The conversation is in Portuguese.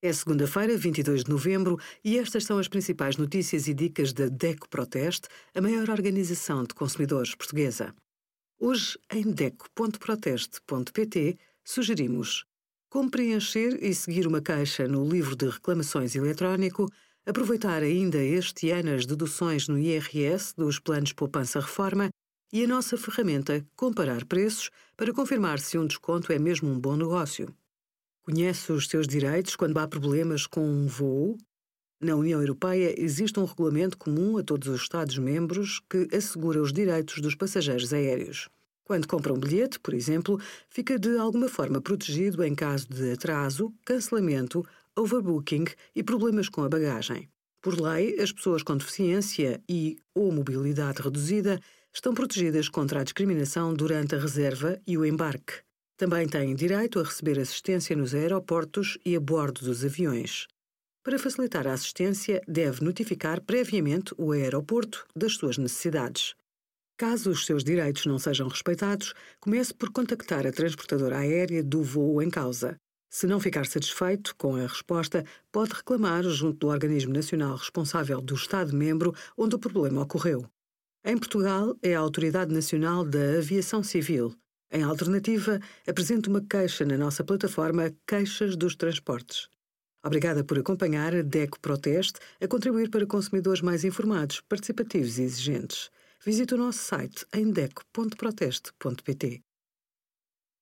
É segunda-feira, 22 de novembro, e estas são as principais notícias e dicas da DECO Proteste, a maior organização de consumidores portuguesa. Hoje, em DECO.proteste.pt, sugerimos como preencher e seguir uma caixa no livro de reclamações eletrónico, aproveitar ainda este ano as deduções no IRS dos planos poupança-reforma e a nossa ferramenta Comparar Preços para confirmar se um desconto é mesmo um bom negócio. Conhece os seus direitos quando há problemas com um voo? Na União Europeia existe um regulamento comum a todos os Estados-membros que assegura os direitos dos passageiros aéreos. Quando compra um bilhete, por exemplo, fica de alguma forma protegido em caso de atraso, cancelamento, overbooking e problemas com a bagagem. Por lei, as pessoas com deficiência e ou mobilidade reduzida estão protegidas contra a discriminação durante a reserva e o embarque. Também têm direito a receber assistência nos aeroportos e a bordo dos aviões. Para facilitar a assistência, deve notificar previamente o aeroporto das suas necessidades. Caso os seus direitos não sejam respeitados, comece por contactar a transportadora aérea do voo em causa. Se não ficar satisfeito com a resposta, pode reclamar junto do organismo nacional responsável do Estado-membro onde o problema ocorreu. Em Portugal, é a Autoridade Nacional da Aviação Civil. Em alternativa, apresente uma queixa na nossa plataforma Queixas dos Transportes. Obrigada por acompanhar a DECO Proteste a contribuir para consumidores mais informados, participativos e exigentes. Visite o nosso site em deco.proteste.pt.